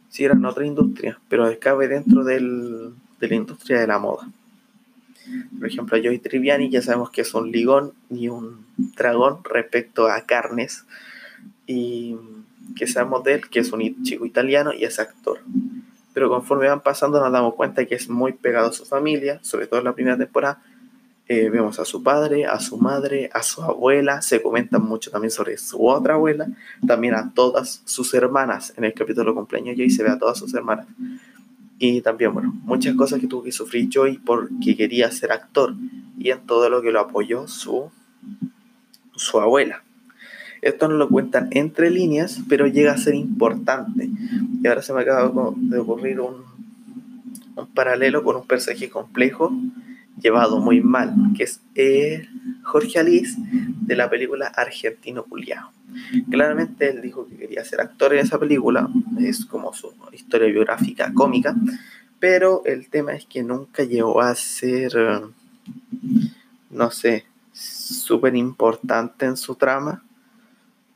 Sí, era en otra industria, pero cabe dentro del, de la industria de la moda. Por ejemplo, Joey Triviani ya sabemos que es un ligón y un dragón respecto a carnes. Y que sabemos de él, que es un chico italiano y es actor. Pero conforme van pasando nos damos cuenta que es muy pegado a su familia, sobre todo en la primera temporada, eh, vemos a su padre, a su madre, a su abuela, se comenta mucho también sobre su otra abuela, también a todas sus hermanas en el capítulo cumpleaños Joy se ve a todas sus hermanas. Y también, bueno, muchas cosas que tuvo que sufrir Joy porque quería ser actor y en todo lo que lo apoyó su, su abuela. Esto no lo cuentan entre líneas, pero llega a ser importante. Y ahora se me acaba de ocurrir un, un paralelo con un personaje complejo llevado muy mal, que es eh, Jorge Alice de la película Argentino Julián. Claramente él dijo que quería ser actor en esa película, es como su historia biográfica cómica, pero el tema es que nunca llegó a ser, no sé, súper importante en su trama.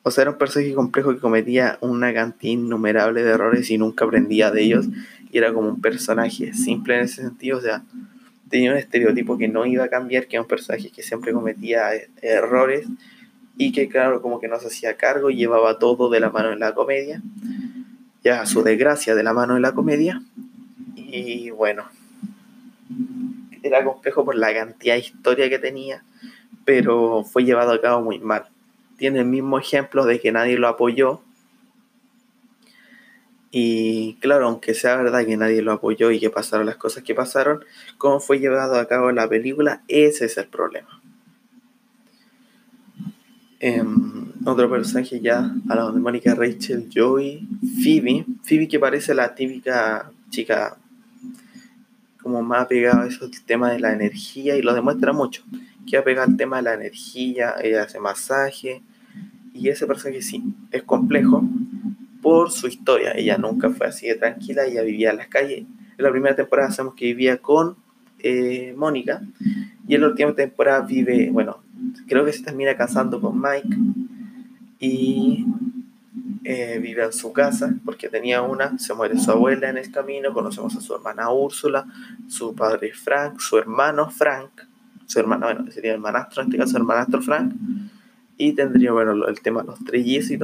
O sea, era un personaje complejo que cometía una cantidad innumerable de errores y nunca aprendía de ellos. Y era como un personaje simple en ese sentido. O sea, tenía un estereotipo que no iba a cambiar, que era un personaje que siempre cometía eh, errores y que claro, como que no se hacía cargo y llevaba todo de la mano en la comedia, ya su desgracia de la mano en la comedia. Y bueno, era complejo por la cantidad de historia que tenía, pero fue llevado a cabo muy mal. Tiene el mismo ejemplo de que nadie lo apoyó y claro, aunque sea verdad que nadie lo apoyó y que pasaron las cosas que pasaron, cómo fue llevado a cabo la película, ese es el problema. Em, otro personaje ya, a la de Mónica Rachel, Joey, Phoebe. Phoebe que parece la típica chica como más pegada a eso, el tema de la energía y lo demuestra mucho. Que apega al tema de la energía, ella hace masaje. Y ese personaje sí, es complejo, por su historia. Ella nunca fue así de tranquila, ella vivía en las calles. En la primera temporada sabemos que vivía con eh, Mónica y en la última temporada vive, bueno, creo que se termina casando con Mike y eh, vive en su casa porque tenía una, se muere su abuela en el camino, conocemos a su hermana Úrsula, su padre Frank, su hermano Frank, su hermano, bueno, sería hermanastro, en este caso hermanastro Frank, y tendría, bueno, el tema de los trillizos y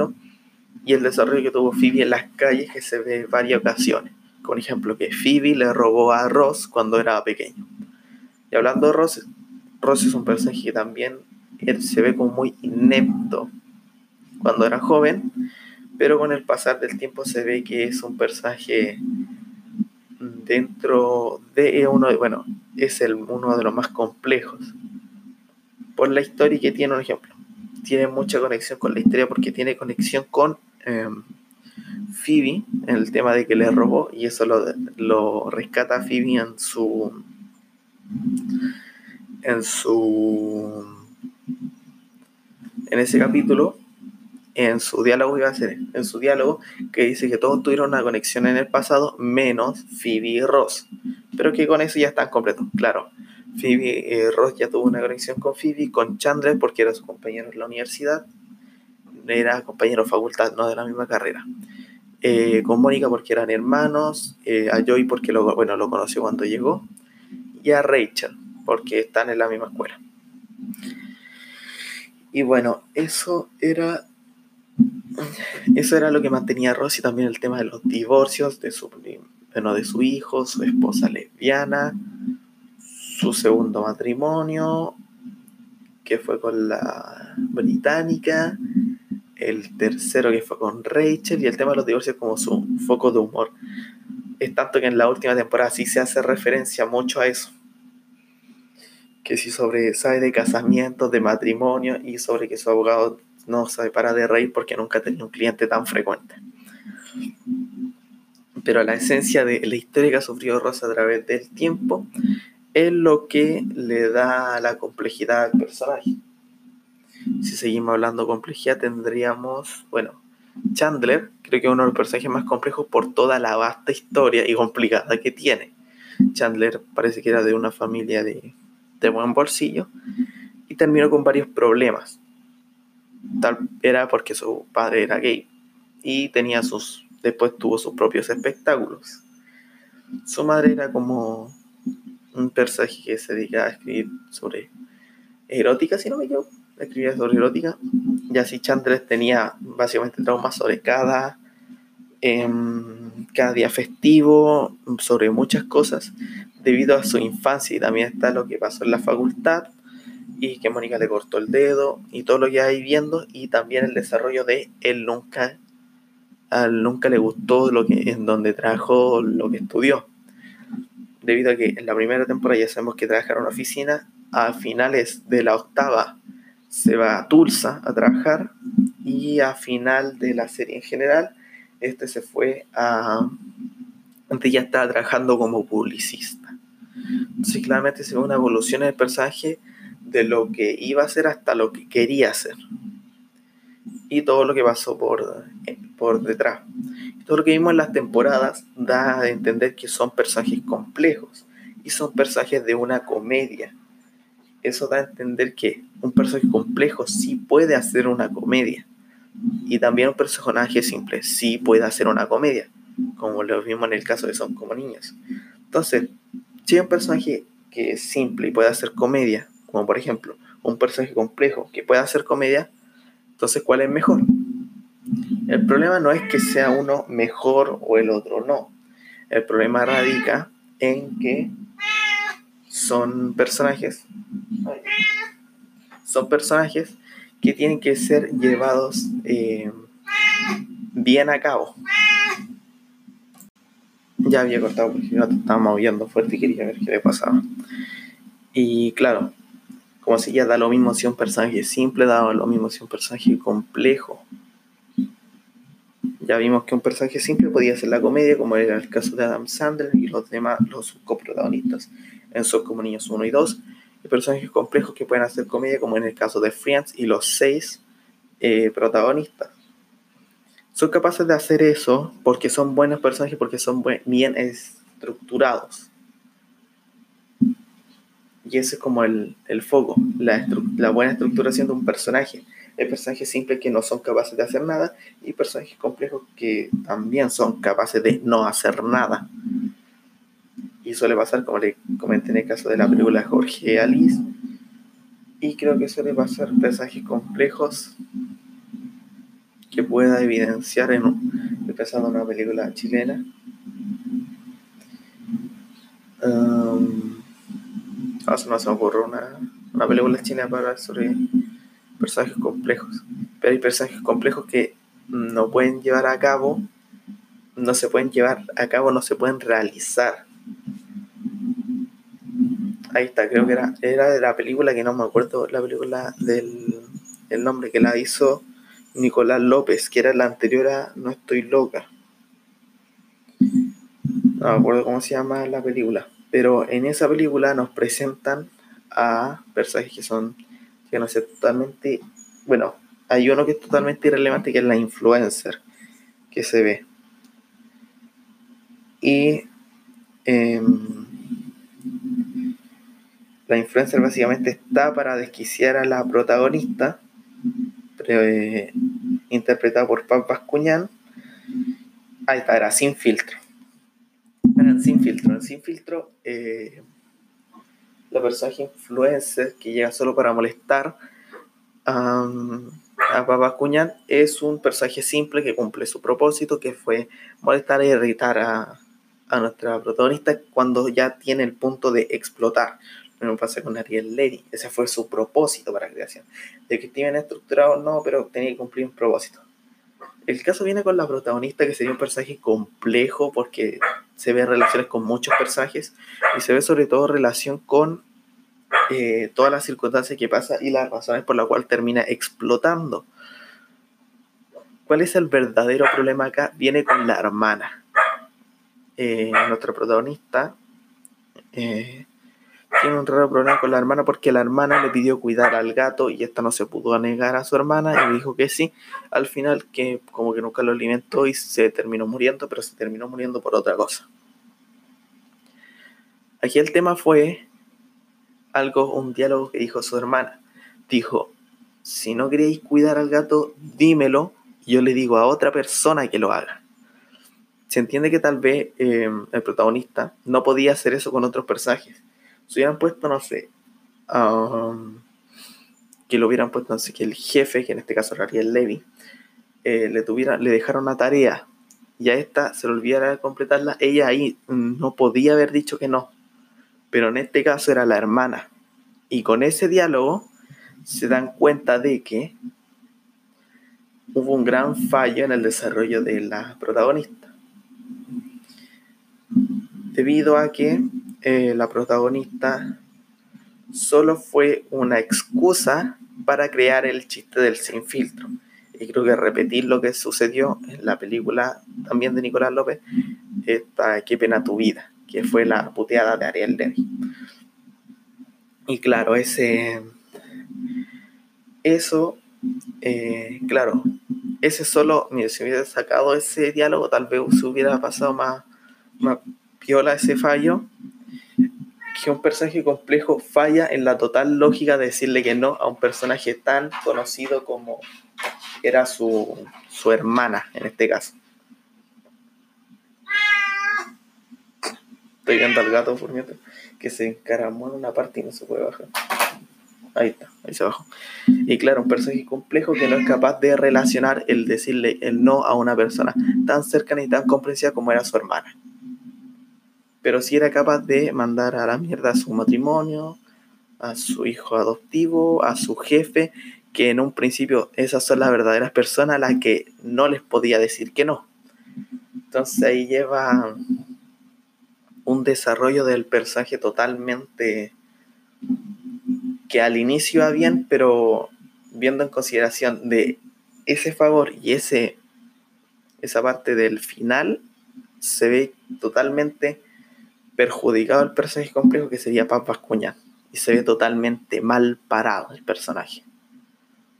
el desarrollo que tuvo Phoebe en las calles que se ve en varias ocasiones. Por ejemplo, que Phoebe le robó a Ross cuando era pequeño. Y hablando de Ross, Ross es un personaje que también se ve como muy inepto cuando era joven, pero con el pasar del tiempo se ve que es un personaje dentro de uno bueno, es el, uno de los más complejos por la historia que tiene un ejemplo. Tiene mucha conexión con la historia porque tiene conexión con eh, Phoebe en el tema de que le robó y eso lo, lo rescata Phoebe en su en su en ese capítulo en su diálogo iba a ser en su diálogo que dice que todos tuvieron una conexión en el pasado menos Phoebe y Ross. Pero que con eso ya están completos claro Phoebe eh, Ross ya tuvo una conexión con Phoebe con Chandler porque era su compañero en la universidad. Era compañero de facultad no de la misma carrera. Eh, con Mónica porque eran hermanos. Eh, a Joey porque lo, bueno, lo conoció cuando llegó. Y a Rachel porque están en la misma escuela. Y bueno, eso era eso era lo que mantenía a Rosy también el tema de los divorcios de su, bueno, de su hijo, su esposa lesbiana, su segundo matrimonio, que fue con la británica, el tercero que fue con Rachel, y el tema de los divorcios como su foco de humor. Es tanto que en la última temporada sí se hace referencia mucho a eso. Que sí sobre, sabe de casamientos, de matrimonio y sobre que su abogado no se para de reír porque nunca ha tenido un cliente tan frecuente. Pero la esencia de la historia que ha sufrido Rosa a través del tiempo es lo que le da la complejidad al personaje. Si seguimos hablando de complejidad, tendríamos, bueno, Chandler, creo que es uno de los personajes más complejos por toda la vasta historia y complicada que tiene. Chandler parece que era de una familia de, de buen bolsillo y terminó con varios problemas tal era porque su padre era gay y tenía sus después tuvo sus propios espectáculos. Su madre era como un personaje que se dedicaba a escribir sobre erótica, si no me equivoco, escribía sobre erótica. Y así Chandler tenía básicamente traumas sobre cada, em, cada día festivo, sobre muchas cosas, debido a su infancia y también está lo que pasó en la facultad y que Mónica le cortó el dedo y todo lo que hay viendo y también el desarrollo de él nunca nunca le gustó lo que en donde trabajó lo que estudió debido a que en la primera temporada ya sabemos que trabaja en una oficina a finales de la octava se va a Tulsa a trabajar y a final de la serie en general este se fue a antes ya estaba trabajando como publicista entonces claramente se ve una evolución en el personaje de lo que iba a ser hasta lo que quería hacer. Y todo lo que pasó por, por detrás. Todo lo que vimos en las temporadas da a entender que son personajes complejos y son personajes de una comedia. Eso da a entender que un personaje complejo sí puede hacer una comedia. Y también un personaje simple sí puede hacer una comedia, como lo vimos en el caso de Son como niños. Entonces, si hay un personaje que es simple y puede hacer comedia, como por ejemplo un personaje complejo que pueda hacer comedia, entonces ¿cuál es mejor? El problema no es que sea uno mejor o el otro no. El problema radica en que son personajes, son personajes que tienen que ser llevados eh, bien a cabo. Ya había cortado porque no te estaba moviendo fuerte y quería ver qué le pasaba. Y claro, como si ya da lo mismo si un personaje simple, da lo mismo si un personaje complejo. Ya vimos que un personaje simple podía ser la comedia, como era el caso de Adam Sandler y los demás, los coprotagonistas en Son como niños 1 y 2. Y personajes complejos que pueden hacer comedia, como en el caso de Friends y los seis eh, protagonistas. Son capaces de hacer eso porque son buenos personajes, porque son bien estructurados. Y ese es como el, el foco, la, la, buena estructuración de un personaje. Hay personajes simples que no son capaces de hacer nada y personajes complejos que también son capaces de no hacer nada. Y suele pasar, como le comenté en el caso de la película Jorge Alice. Y creo que suele pasar personajes complejos que pueda evidenciar en un, empezando una película chilena. Um, me ocurre una, película china para sobre personajes complejos. Pero hay personajes complejos que no pueden llevar a cabo, no se pueden llevar a cabo, no se pueden realizar. Ahí está, creo que era, era de la película que no me acuerdo, la película del el nombre que la hizo Nicolás López, que era la anterior a No estoy loca. No me acuerdo cómo se llama la película. Pero en esa película nos presentan a personajes que son, que no sé, totalmente, bueno, hay uno que es totalmente irrelevante, que es la influencer, que se ve. Y em, la influencer básicamente está para desquiciar a la protagonista, eh, interpretada por Pampas Cuñán. Ahí está, era sin filtro. Era sin filtro. sin filtro, eh, la personaje influencer que llega solo para molestar a Pampas Cuñán es un personaje simple que cumple su propósito, que fue molestar e irritar a, a nuestra protagonista cuando ya tiene el punto de explotar. Lo mismo pasa con Ariel Lady. Ese fue su propósito para la creación. De que esté bien estructurado, no, pero tenía que cumplir un propósito. El caso viene con la protagonista, que sería un personaje complejo porque se ve relaciones con muchos personajes y se ve sobre todo relación con eh, todas las circunstancias que pasa y las razones por las cuales termina explotando. ¿Cuál es el verdadero problema acá? Viene con la hermana. Eh, nuestra protagonista eh, tiene un raro problema con la hermana porque la hermana le pidió cuidar al gato y esta no se pudo negar a su hermana y dijo que sí. Al final que como que nunca lo alimentó y se terminó muriendo, pero se terminó muriendo por otra cosa. Aquí el tema fue algo, un diálogo que dijo su hermana. Dijo, si no queréis cuidar al gato, dímelo yo le digo a otra persona que lo haga. Se entiende que tal vez eh, el protagonista no podía hacer eso con otros personajes si hubieran puesto, no sé, um, que lo hubieran puesto, no sé, que el jefe, que en este caso era Ariel Levy, eh, le, tuviera, le dejara una tarea y a esta se le olvidara completarla, ella ahí no podía haber dicho que no. Pero en este caso era la hermana. Y con ese diálogo se dan cuenta de que hubo un gran fallo en el desarrollo de la protagonista. Debido a que eh, la protagonista solo fue una excusa para crear el chiste del sin filtro. Y creo que repetir lo que sucedió en la película también de Nicolás López, esta Qué pena tu vida, que fue la puteada de Ariel Levy. Y claro, ese. Eso, eh, claro, ese solo, mire, si hubiera sacado ese diálogo, tal vez se hubiera pasado más, más piola ese fallo que un personaje complejo falla en la total lógica de decirle que no a un personaje tan conocido como era su, su hermana en este caso. Estoy viendo al gato por que se encaramó en una parte y no se puede bajar. Ahí está, ahí se bajó. Y claro, un personaje complejo que no es capaz de relacionar el decirle el no a una persona tan cercana y tan comprensiva como era su hermana pero sí era capaz de mandar a la mierda a su matrimonio, a su hijo adoptivo, a su jefe, que en un principio esas son las verdaderas personas a las que no les podía decir que no. Entonces ahí lleva un desarrollo del personaje totalmente que al inicio va bien, pero viendo en consideración de ese favor y ese esa parte del final se ve totalmente perjudicado el personaje complejo que sería Papas Cuñán. Y se ve totalmente mal parado el personaje.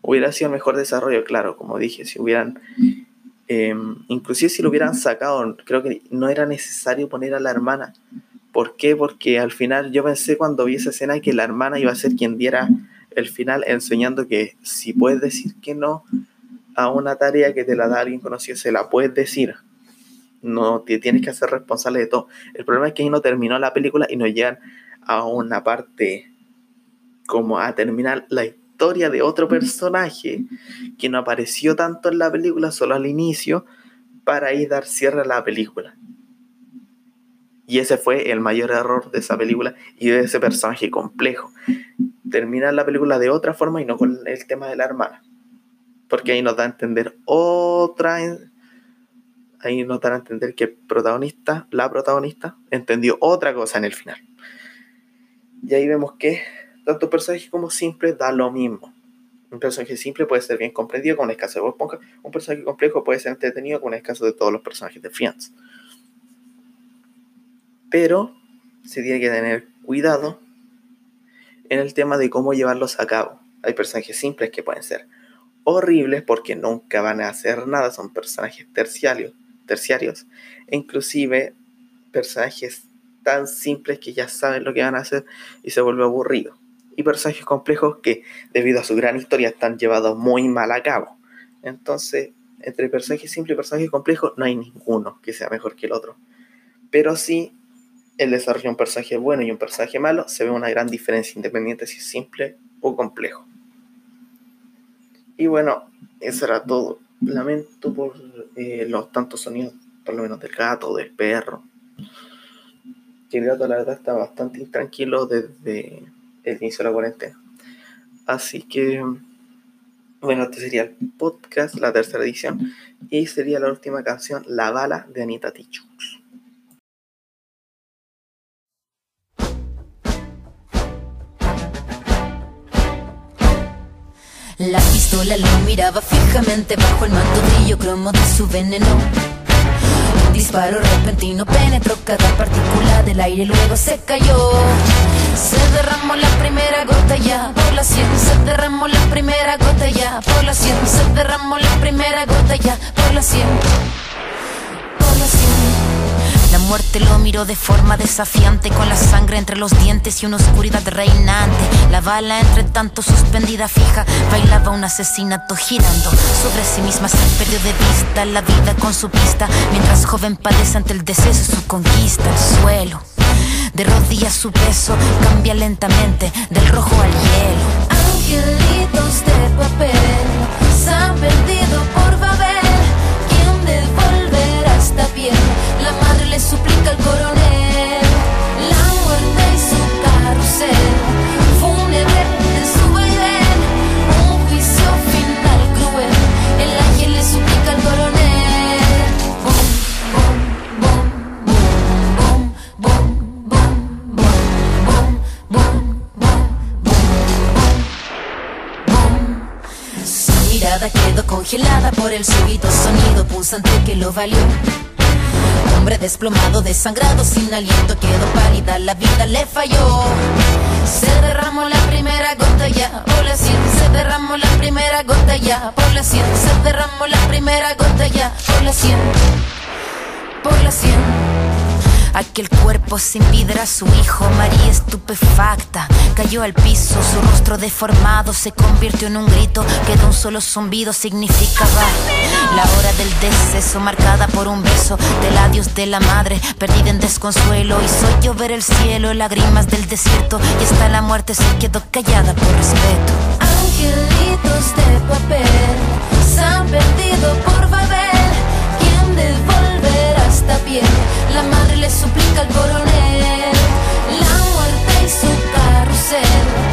Hubiera sido mejor desarrollo, claro, como dije, si hubieran... Em, inclusive si lo hubieran sacado, creo que no era necesario poner a la hermana. ¿Por qué? Porque al final yo pensé cuando vi esa escena que la hermana iba a ser quien diera el final enseñando que si puedes decir que no a una tarea que te la da alguien conocido, se la puedes decir no te tienes que hacer responsable de todo. El problema es que ahí no terminó la película y nos llegan a una parte como a terminar la historia de otro personaje que no apareció tanto en la película, solo al inicio, para ahí dar cierre a la película. Y ese fue el mayor error de esa película y de ese personaje complejo. Terminar la película de otra forma y no con el tema de la hermana. porque ahí nos da a entender otra. Ahí nos da a entender que el protagonista, la protagonista, entendió otra cosa en el final. Y ahí vemos que tanto personaje como simple da lo mismo. Un personaje simple puede ser bien comprendido, con el caso de Bob Esponja. Un personaje complejo puede ser entretenido, con el caso de todos los personajes de Friends. Pero se tiene que tener cuidado en el tema de cómo llevarlos a cabo. Hay personajes simples que pueden ser horribles porque nunca van a hacer nada, son personajes terciarios, terciarios e inclusive personajes tan simples que ya saben lo que van a hacer y se vuelve aburrido. Y personajes complejos que debido a su gran historia están llevados muy mal a cabo. Entonces, entre personajes simples y personajes complejos no hay ninguno que sea mejor que el otro. Pero sí, el desarrollo de un personaje bueno y un personaje malo se ve una gran diferencia independiente si es simple o complejo. Y bueno, eso era todo. Lamento por eh, los tantos sonidos, por lo menos del gato, del perro. Que el gato, la verdad, está bastante intranquilo desde el inicio de la cuarentena. Así que, bueno, este sería el podcast, la tercera edición. Y sería la última canción, La Bala de Anita Tichux. La pistola lo miraba fijamente bajo el manto cromo de su veneno. Un disparo repentino penetró cada partícula del aire, luego se cayó. Se derramó la primera gota ya por la sien, se derramó la primera gota ya por la sien, se derramó la primera gota ya por la sien. Por la sien. La muerte lo miró de forma desafiante, con la sangre entre los dientes y una oscuridad reinante. La bala, entre tanto suspendida fija, bailaba un asesinato girando sobre sí misma. Se perdió de vista la vida con su pista, mientras joven padece ante el deceso su conquista. El suelo, de rodillas su peso, cambia lentamente del rojo al hielo. Angelitos de papel se han perdido por Babel. ¿Quién devolverá esta piel? La madre le suplica al coronel que lo valió Hombre desplomado, desangrado, sin aliento, quedó pálida, la vida le falló. Se derramó la primera gota ya, por la sien, se derramó la primera gota ya, por la sien, se derramó la primera gota ya, por la sien, por la sien. Aquel cuerpo sin vida era su hijo, María estupefacta. Cayó al piso, su rostro deformado se convirtió en un grito que de un solo zumbido significaba la hora del deceso, marcada por un beso del adiós de la madre, perdida en desconsuelo. Hizo llover el cielo, lágrimas del desierto, y hasta la muerte se quedó callada por respeto. Angelitos de papel se han perdido por Babel. ¿Quién devolverá esta piel? La madre le suplica al coronel La muerte y su carrusel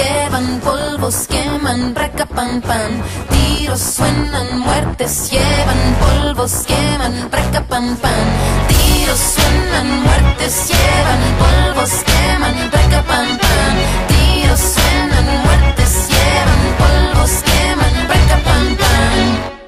llevan, polvos queman, recapan pan. Tiros suenan, muertes llevan, polvos queman, recapan pan. Tiros suenan, muertes llevan, polvos queman, recapan pan. Tiros suenan, muertes llevan, polvos queman, recapan pan.